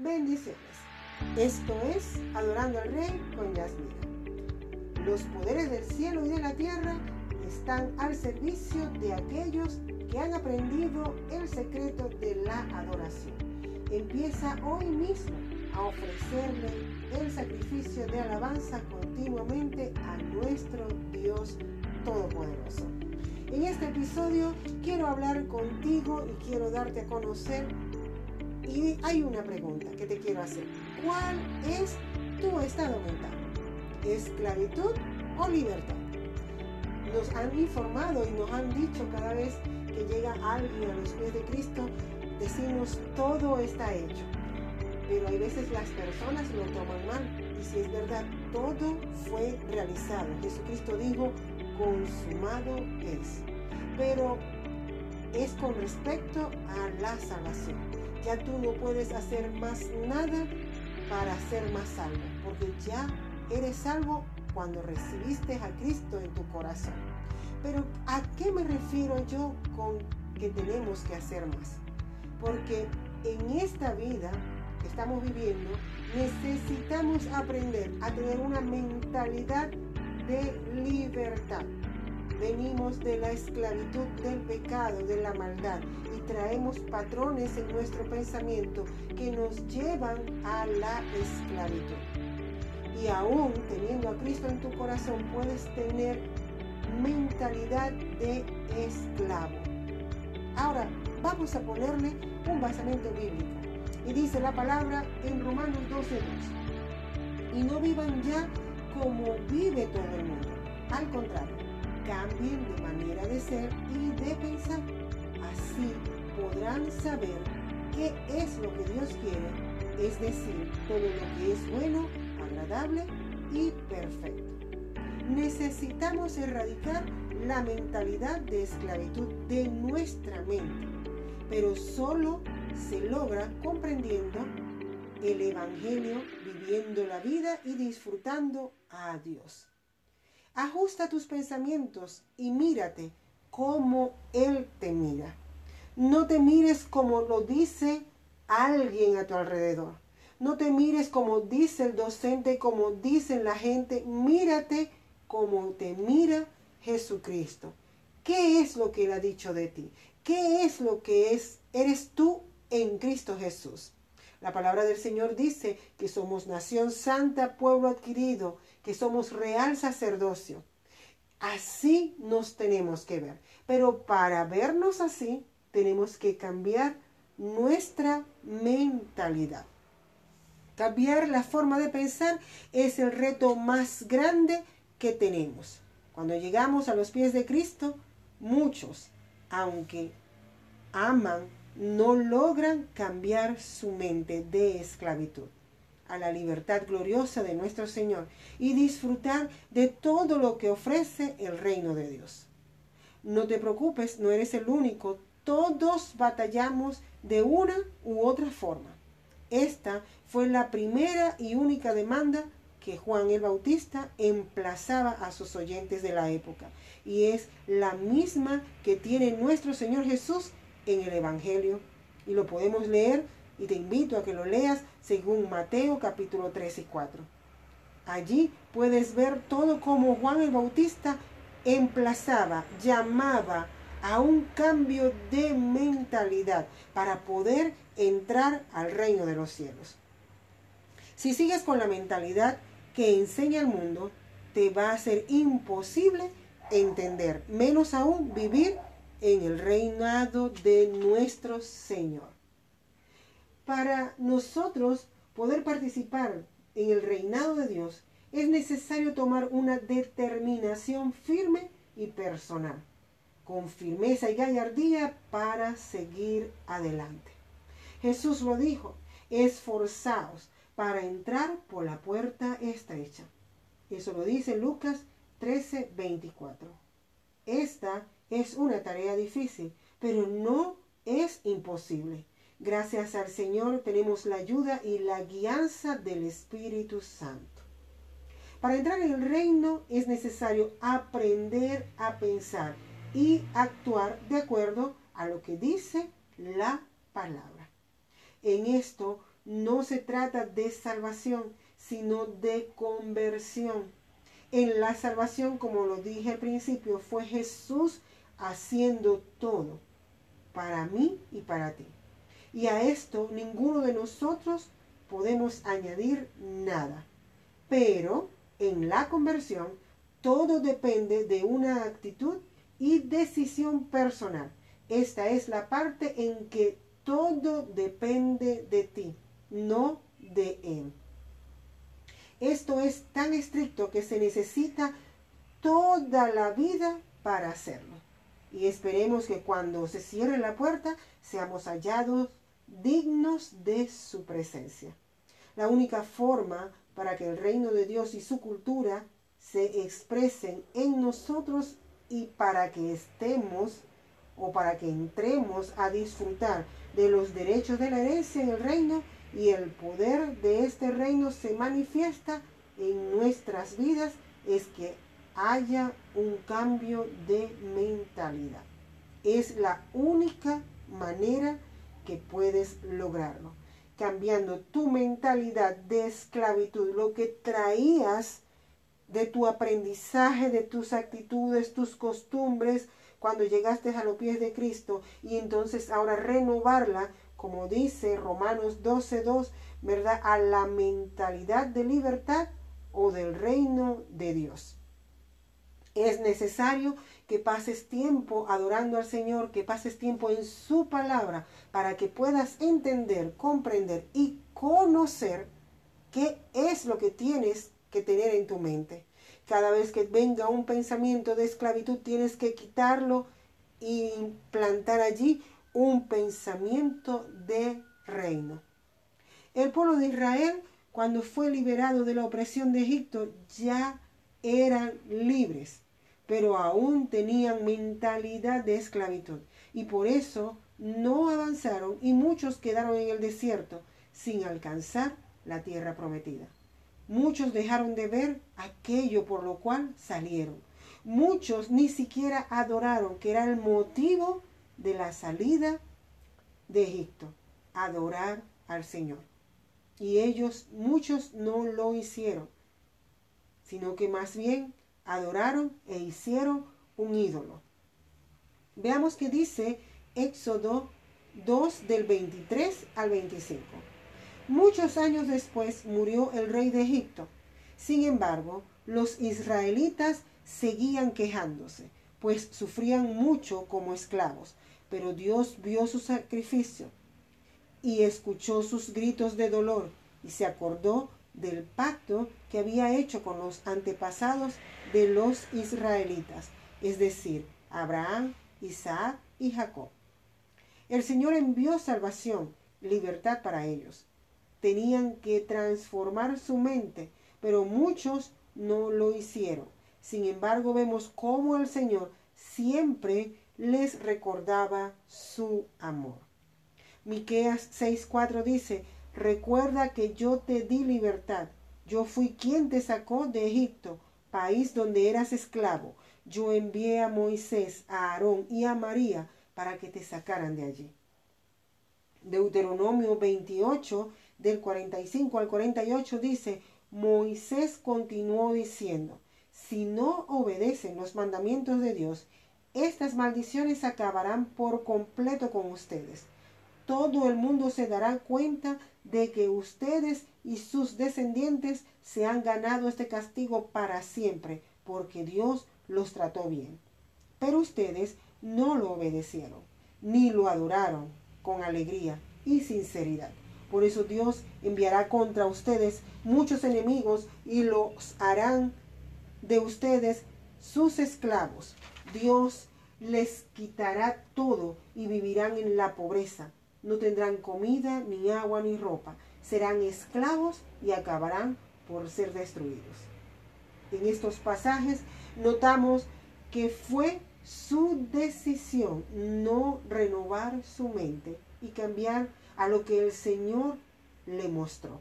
Bendiciones. Esto es Adorando al Rey con Yasmina. Los poderes del cielo y de la tierra están al servicio de aquellos que han aprendido el secreto de la adoración. Empieza hoy mismo a ofrecerle el sacrificio de alabanza continuamente a nuestro Dios Todopoderoso. En este episodio quiero hablar contigo y quiero darte a conocer y hay una pregunta que te quiero hacer. ¿Cuál es tu estado mental? ¿Esclavitud o libertad? Nos han informado y nos han dicho cada vez que llega alguien a los pies de Cristo, decimos todo está hecho. Pero hay veces las personas lo toman mal. Y si es verdad, todo fue realizado. Jesucristo dijo, consumado es. Pero es con respecto a la salvación. Ya tú no puedes hacer más nada para ser más salvo, porque ya eres salvo cuando recibiste a Cristo en tu corazón. Pero ¿a qué me refiero yo con que tenemos que hacer más? Porque en esta vida que estamos viviendo necesitamos aprender a tener una mentalidad de libertad. Venimos de la esclavitud del pecado, de la maldad y traemos patrones en nuestro pensamiento que nos llevan a la esclavitud. Y aún teniendo a Cristo en tu corazón puedes tener mentalidad de esclavo. Ahora vamos a ponerle un basamento bíblico. Y dice la palabra en Romanos 12.2. Y no vivan ya como vive todo el mundo. Al contrario, cambien de manera de ser y de pensar. Así podrán saber qué es lo que Dios quiere, es decir, todo lo que es bueno, agradable y perfecto. Necesitamos erradicar la mentalidad de esclavitud de nuestra mente, pero solo se logra comprendiendo el Evangelio, viviendo la vida y disfrutando a Dios. Ajusta tus pensamientos y mírate como Él te mira. No te mires como lo dice alguien a tu alrededor. No te mires como dice el docente, como dice la gente. Mírate como te mira Jesucristo. ¿Qué es lo que Él ha dicho de ti? ¿Qué es lo que es, eres tú en Cristo Jesús? La palabra del Señor dice que somos nación santa, pueblo adquirido, que somos real sacerdocio. Así nos tenemos que ver. Pero para vernos así, tenemos que cambiar nuestra mentalidad. Cambiar la forma de pensar es el reto más grande que tenemos. Cuando llegamos a los pies de Cristo, muchos, aunque aman, no logran cambiar su mente de esclavitud a la libertad gloriosa de nuestro Señor y disfrutar de todo lo que ofrece el reino de Dios. No te preocupes, no eres el único. Todos batallamos de una u otra forma. Esta fue la primera y única demanda que Juan el Bautista emplazaba a sus oyentes de la época. Y es la misma que tiene nuestro Señor Jesús en el Evangelio. Y lo podemos leer y te invito a que lo leas según Mateo capítulo 3 y 4. Allí puedes ver todo como Juan el Bautista emplazaba, llamaba a un cambio de mentalidad para poder entrar al reino de los cielos. Si sigues con la mentalidad que enseña el mundo, te va a ser imposible entender, menos aún vivir en el reinado de nuestro Señor. Para nosotros poder participar en el reinado de Dios, es necesario tomar una determinación firme y personal, con firmeza y gallardía para seguir adelante. Jesús lo dijo, esforzaos para entrar por la puerta estrecha. Eso lo dice Lucas 13, 24. Esta es una tarea difícil, pero no es imposible. Gracias al Señor tenemos la ayuda y la guianza del Espíritu Santo. Para entrar en el reino es necesario aprender a pensar y actuar de acuerdo a lo que dice la palabra. En esto no se trata de salvación, sino de conversión. En la salvación, como lo dije al principio, fue Jesús haciendo todo para mí y para ti. Y a esto ninguno de nosotros podemos añadir nada. Pero en la conversión todo depende de una actitud y decisión personal. Esta es la parte en que todo depende de ti no de Él. Esto es tan estricto que se necesita toda la vida para hacerlo. Y esperemos que cuando se cierre la puerta seamos hallados dignos de su presencia. La única forma para que el reino de Dios y su cultura se expresen en nosotros y para que estemos o para que entremos a disfrutar de los derechos de la herencia en el reino y el poder de este reino se manifiesta en nuestras vidas es que haya un cambio de mentalidad. Es la única manera que puedes lograrlo. Cambiando tu mentalidad de esclavitud, lo que traías de tu aprendizaje, de tus actitudes, tus costumbres, cuando llegaste a los pies de Cristo y entonces ahora renovarla como dice Romanos 12.2, ¿verdad? A la mentalidad de libertad o del reino de Dios. Es necesario que pases tiempo adorando al Señor, que pases tiempo en su palabra, para que puedas entender, comprender y conocer qué es lo que tienes que tener en tu mente. Cada vez que venga un pensamiento de esclavitud, tienes que quitarlo y plantar allí un pensamiento de reino. El pueblo de Israel, cuando fue liberado de la opresión de Egipto, ya eran libres, pero aún tenían mentalidad de esclavitud. Y por eso no avanzaron y muchos quedaron en el desierto sin alcanzar la tierra prometida. Muchos dejaron de ver aquello por lo cual salieron. Muchos ni siquiera adoraron, que era el motivo de la salida de Egipto, adorar al Señor. Y ellos, muchos no lo hicieron, sino que más bien adoraron e hicieron un ídolo. Veamos qué dice Éxodo 2 del 23 al 25. Muchos años después murió el rey de Egipto. Sin embargo, los israelitas seguían quejándose, pues sufrían mucho como esclavos pero Dios vio su sacrificio y escuchó sus gritos de dolor y se acordó del pacto que había hecho con los antepasados de los israelitas, es decir, Abraham, Isaac y Jacob. El Señor envió salvación, libertad para ellos. Tenían que transformar su mente, pero muchos no lo hicieron. Sin embargo, vemos cómo el Señor siempre les recordaba su amor. Miqueas 6:4 dice, "Recuerda que yo te di libertad. Yo fui quien te sacó de Egipto, país donde eras esclavo. Yo envié a Moisés, a Aarón y a María para que te sacaran de allí." Deuteronomio 28 del 45 al 48 dice, Moisés continuó diciendo, si no obedecen los mandamientos de Dios estas maldiciones acabarán por completo con ustedes. Todo el mundo se dará cuenta de que ustedes y sus descendientes se han ganado este castigo para siempre, porque Dios los trató bien. Pero ustedes no lo obedecieron, ni lo adoraron con alegría y sinceridad. Por eso Dios enviará contra ustedes muchos enemigos y los harán de ustedes sus esclavos. Dios les quitará todo y vivirán en la pobreza. No tendrán comida, ni agua, ni ropa. Serán esclavos y acabarán por ser destruidos. En estos pasajes notamos que fue su decisión no renovar su mente y cambiar a lo que el Señor le mostró.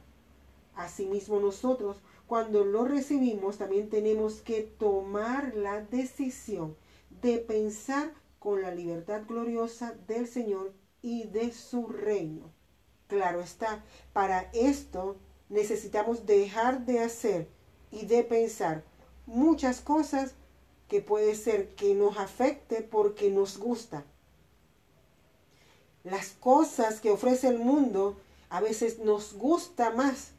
Asimismo nosotros, cuando lo recibimos, también tenemos que tomar la decisión de pensar con la libertad gloriosa del Señor y de su reino. Claro está, para esto necesitamos dejar de hacer y de pensar muchas cosas que puede ser que nos afecte porque nos gusta. Las cosas que ofrece el mundo a veces nos gusta más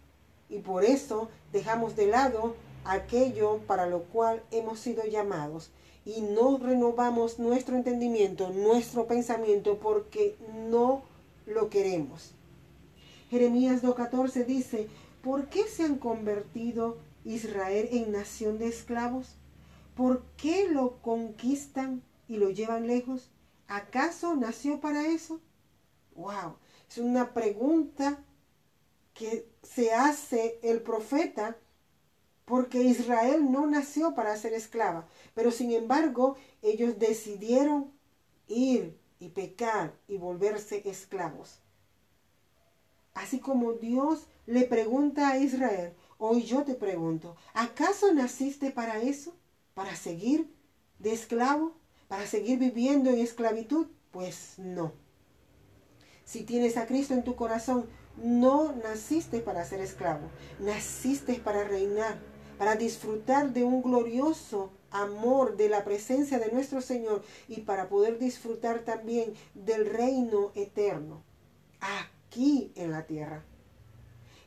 y por eso dejamos de lado aquello para lo cual hemos sido llamados y no renovamos nuestro entendimiento, nuestro pensamiento porque no lo queremos. Jeremías 2.14 dice, ¿por qué se han convertido Israel en nación de esclavos? ¿Por qué lo conquistan y lo llevan lejos? ¿Acaso nació para eso? Wow, es una pregunta que se hace el profeta porque Israel no nació para ser esclava, pero sin embargo ellos decidieron ir y pecar y volverse esclavos. Así como Dios le pregunta a Israel, hoy yo te pregunto, ¿acaso naciste para eso? ¿Para seguir de esclavo? ¿Para seguir viviendo en esclavitud? Pues no. Si tienes a Cristo en tu corazón, no naciste para ser esclavo, naciste para reinar, para disfrutar de un glorioso amor de la presencia de nuestro Señor y para poder disfrutar también del reino eterno aquí en la tierra.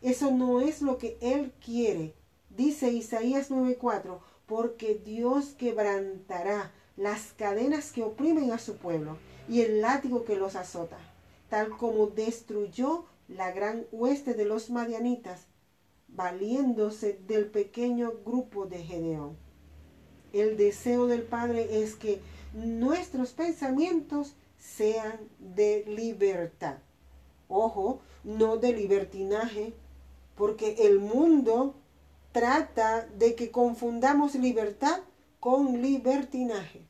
Eso no es lo que Él quiere. Dice Isaías 9:4, porque Dios quebrantará las cadenas que oprimen a su pueblo y el látigo que los azota, tal como destruyó la gran hueste de los madianitas valiéndose del pequeño grupo de Gedeón. El deseo del Padre es que nuestros pensamientos sean de libertad. Ojo, no de libertinaje, porque el mundo trata de que confundamos libertad con libertinaje.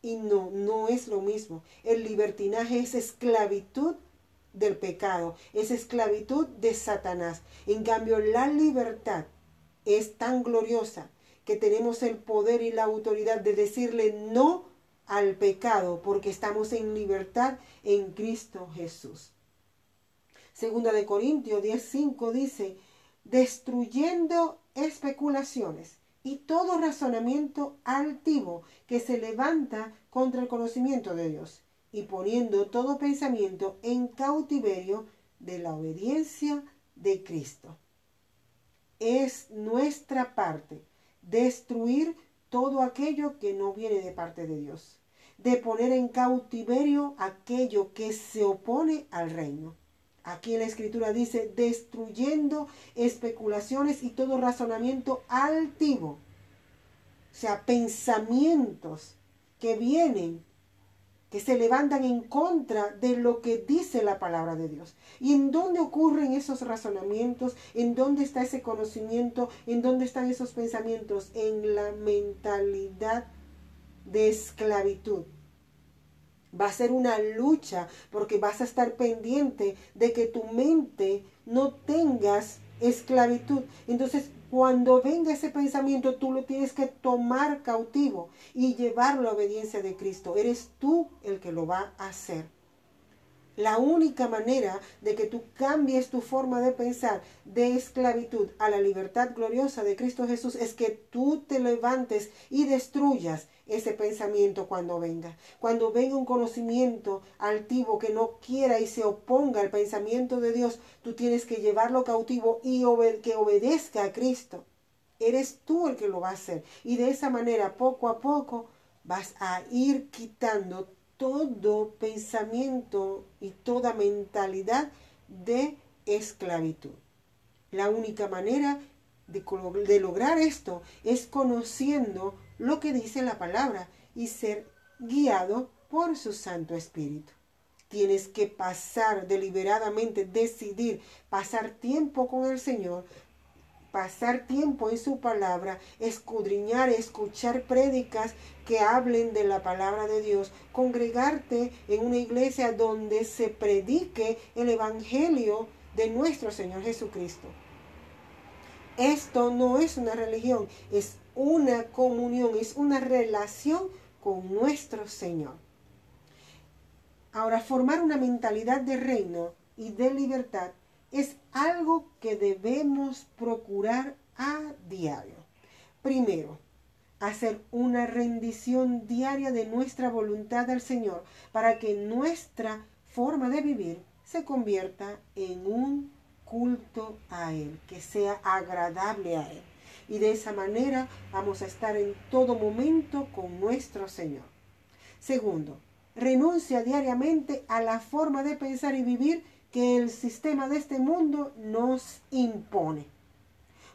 Y no, no es lo mismo. El libertinaje es esclavitud del pecado, es esclavitud de Satanás. En cambio, la libertad es tan gloriosa que tenemos el poder y la autoridad de decirle no al pecado porque estamos en libertad en Cristo Jesús. Segunda de Corintios 10:5 dice, destruyendo especulaciones y todo razonamiento altivo que se levanta contra el conocimiento de Dios y poniendo todo pensamiento en cautiverio de la obediencia de Cristo. Es nuestra parte destruir todo aquello que no viene de parte de Dios, de poner en cautiverio aquello que se opone al reino. Aquí en la escritura dice, destruyendo especulaciones y todo razonamiento altivo, o sea, pensamientos que vienen que se levantan en contra de lo que dice la palabra de Dios. ¿Y en dónde ocurren esos razonamientos? ¿En dónde está ese conocimiento? ¿En dónde están esos pensamientos? En la mentalidad de esclavitud. Va a ser una lucha porque vas a estar pendiente de que tu mente no tengas esclavitud. Entonces cuando venga ese pensamiento, tú lo tienes que tomar cautivo y llevarlo a la obediencia de Cristo. Eres tú el que lo va a hacer. La única manera de que tú cambies tu forma de pensar de esclavitud a la libertad gloriosa de Cristo Jesús es que tú te levantes y destruyas ese pensamiento cuando venga. Cuando venga un conocimiento altivo que no quiera y se oponga al pensamiento de Dios, tú tienes que llevarlo cautivo y que obedezca a Cristo. Eres tú el que lo va a hacer. Y de esa manera, poco a poco, vas a ir quitando todo pensamiento y toda mentalidad de esclavitud. La única manera de, de lograr esto es conociendo lo que dice la palabra y ser guiado por su Santo Espíritu. Tienes que pasar deliberadamente, decidir, pasar tiempo con el Señor, pasar tiempo en su palabra, escudriñar, escuchar prédicas que hablen de la palabra de Dios, congregarte en una iglesia donde se predique el Evangelio de nuestro Señor Jesucristo. Esto no es una religión, es una comunión, es una relación con nuestro Señor. Ahora, formar una mentalidad de reino y de libertad es algo que debemos procurar a diario. Primero, hacer una rendición diaria de nuestra voluntad al Señor para que nuestra forma de vivir se convierta en un culto a Él, que sea agradable a Él. Y de esa manera vamos a estar en todo momento con nuestro Señor. Segundo, renuncia diariamente a la forma de pensar y vivir que el sistema de este mundo nos impone.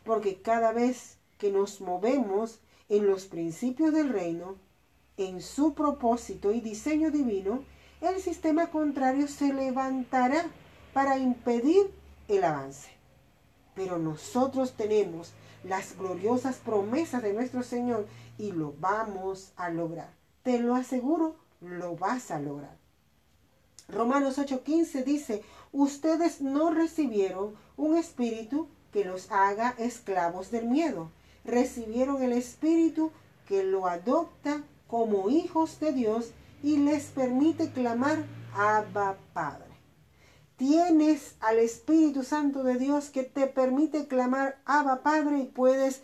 Porque cada vez que nos movemos en los principios del reino, en su propósito y diseño divino, el sistema contrario se levantará para impedir el avance. Pero nosotros tenemos las gloriosas promesas de nuestro Señor y lo vamos a lograr. Te lo aseguro, lo vas a lograr. Romanos 8:15 dice, ustedes no recibieron un espíritu que los haga esclavos del miedo, recibieron el Espíritu que lo adopta como hijos de Dios y les permite clamar Abba Padre. Tienes al Espíritu Santo de Dios que te permite clamar Abba Padre y puedes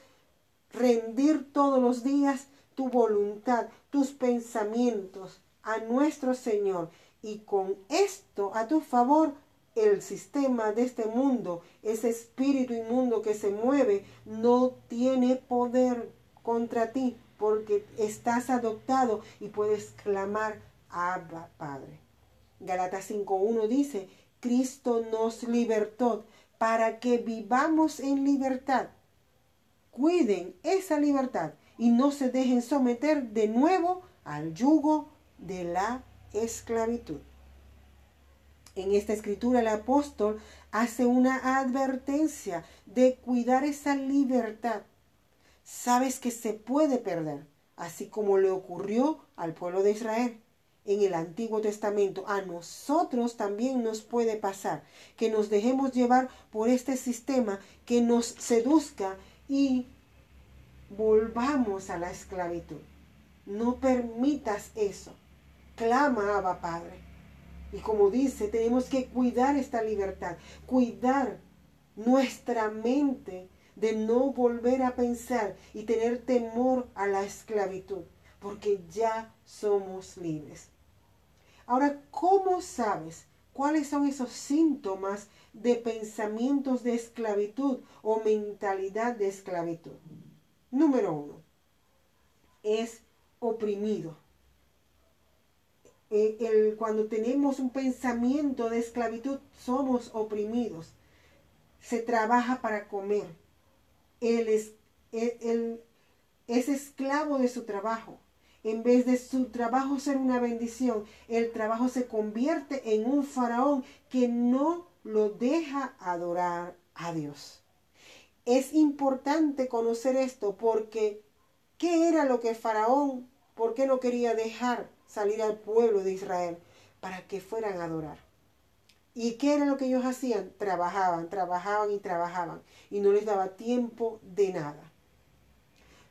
rendir todos los días tu voluntad, tus pensamientos a nuestro Señor. Y con esto a tu favor el sistema de este mundo, ese espíritu inmundo que se mueve, no tiene poder contra ti porque estás adoptado y puedes clamar Abba Padre. Galatas 5.1 dice, Cristo nos libertó para que vivamos en libertad. Cuiden esa libertad y no se dejen someter de nuevo al yugo de la esclavitud. En esta escritura el apóstol hace una advertencia de cuidar esa libertad. Sabes que se puede perder, así como le ocurrió al pueblo de Israel en el Antiguo Testamento. A nosotros también nos puede pasar que nos dejemos llevar por este sistema que nos seduzca y volvamos a la esclavitud. No permitas eso. Clama, Abba Padre. Y como dice, tenemos que cuidar esta libertad, cuidar nuestra mente de no volver a pensar y tener temor a la esclavitud, porque ya somos libres. Ahora, ¿cómo sabes cuáles son esos síntomas de pensamientos de esclavitud o mentalidad de esclavitud? Número uno, es oprimido. Eh, cuando tenemos un pensamiento de esclavitud, somos oprimidos. Se trabaja para comer. Él es esclavo de su trabajo. En vez de su trabajo ser una bendición, el trabajo se convierte en un faraón que no lo deja adorar a Dios. Es importante conocer esto porque ¿qué era lo que Faraón, por qué no quería dejar salir al pueblo de Israel para que fueran a adorar. ¿Y qué era lo que ellos hacían? Trabajaban, trabajaban y trabajaban y no les daba tiempo de nada.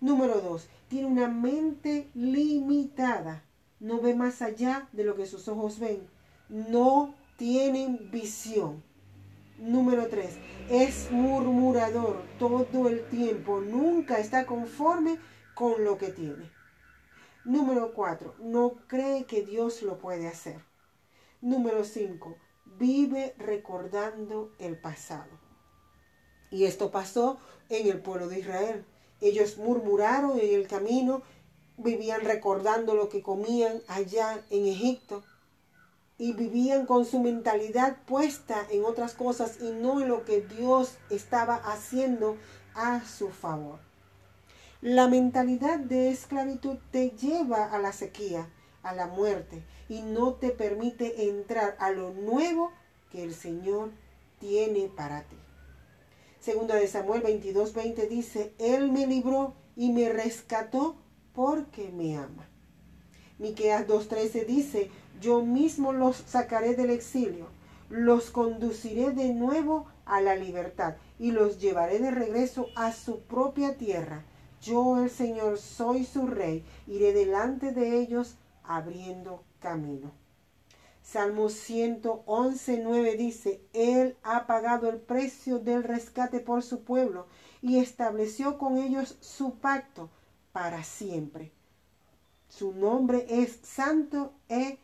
Número dos, tiene una mente limitada. No ve más allá de lo que sus ojos ven. No tienen visión. Número tres, es murmurador todo el tiempo. Nunca está conforme con lo que tiene. Número 4. No cree que Dios lo puede hacer. Número 5. Vive recordando el pasado. Y esto pasó en el pueblo de Israel. Ellos murmuraron en el camino, vivían recordando lo que comían allá en Egipto y vivían con su mentalidad puesta en otras cosas y no en lo que Dios estaba haciendo a su favor. La mentalidad de esclavitud te lleva a la sequía, a la muerte, y no te permite entrar a lo nuevo que el Señor tiene para ti. Segunda de Samuel 22:20 dice, Él me libró y me rescató porque me ama. Miqueas 2:13 dice, yo mismo los sacaré del exilio, los conduciré de nuevo a la libertad y los llevaré de regreso a su propia tierra yo el Señor soy su rey, iré delante de ellos abriendo camino. Salmo 111, 9 dice, Él ha pagado el precio del rescate por su pueblo y estableció con ellos su pacto para siempre. Su nombre es santo e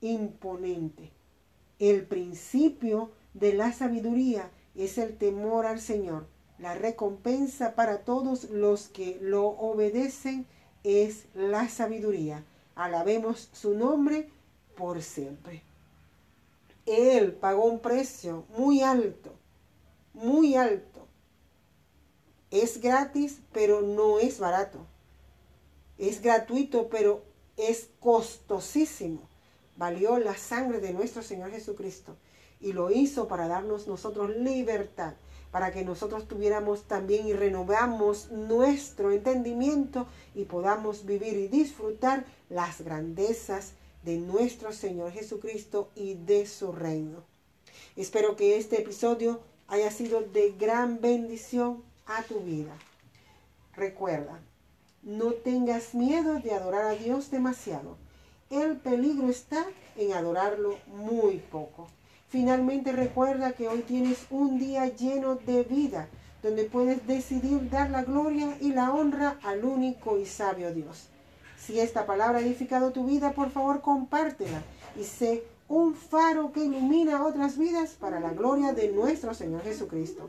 imponente. El principio de la sabiduría es el temor al Señor. La recompensa para todos los que lo obedecen es la sabiduría. Alabemos su nombre por siempre. Él pagó un precio muy alto, muy alto. Es gratis, pero no es barato. Es gratuito, pero es costosísimo. Valió la sangre de nuestro Señor Jesucristo y lo hizo para darnos nosotros libertad, para que nosotros tuviéramos también y renovamos nuestro entendimiento y podamos vivir y disfrutar las grandezas de nuestro Señor Jesucristo y de su reino. Espero que este episodio haya sido de gran bendición a tu vida. Recuerda, no tengas miedo de adorar a Dios demasiado. El peligro está en adorarlo muy poco. Finalmente recuerda que hoy tienes un día lleno de vida, donde puedes decidir dar la gloria y la honra al único y sabio Dios. Si esta palabra ha edificado tu vida, por favor compártela y sé un faro que ilumina otras vidas para la gloria de nuestro Señor Jesucristo.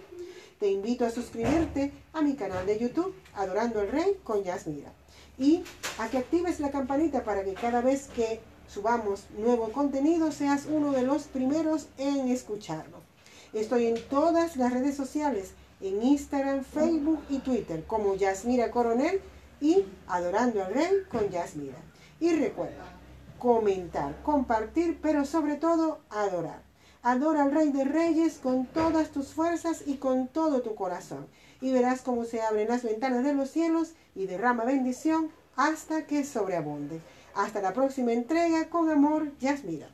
Te invito a suscribirte a mi canal de YouTube, Adorando al Rey con Yasmira. Y a que actives la campanita para que cada vez que subamos nuevo contenido seas uno de los primeros en escucharlo. Estoy en todas las redes sociales, en Instagram, Facebook y Twitter, como Yasmira Coronel y Adorando al Rey con Yasmira. Y recuerda, comentar, compartir, pero sobre todo adorar. Adora al Rey de Reyes con todas tus fuerzas y con todo tu corazón. Y verás cómo se abren las ventanas de los cielos y derrama bendición hasta que sobreabunde. Hasta la próxima entrega, con amor, Yasmira.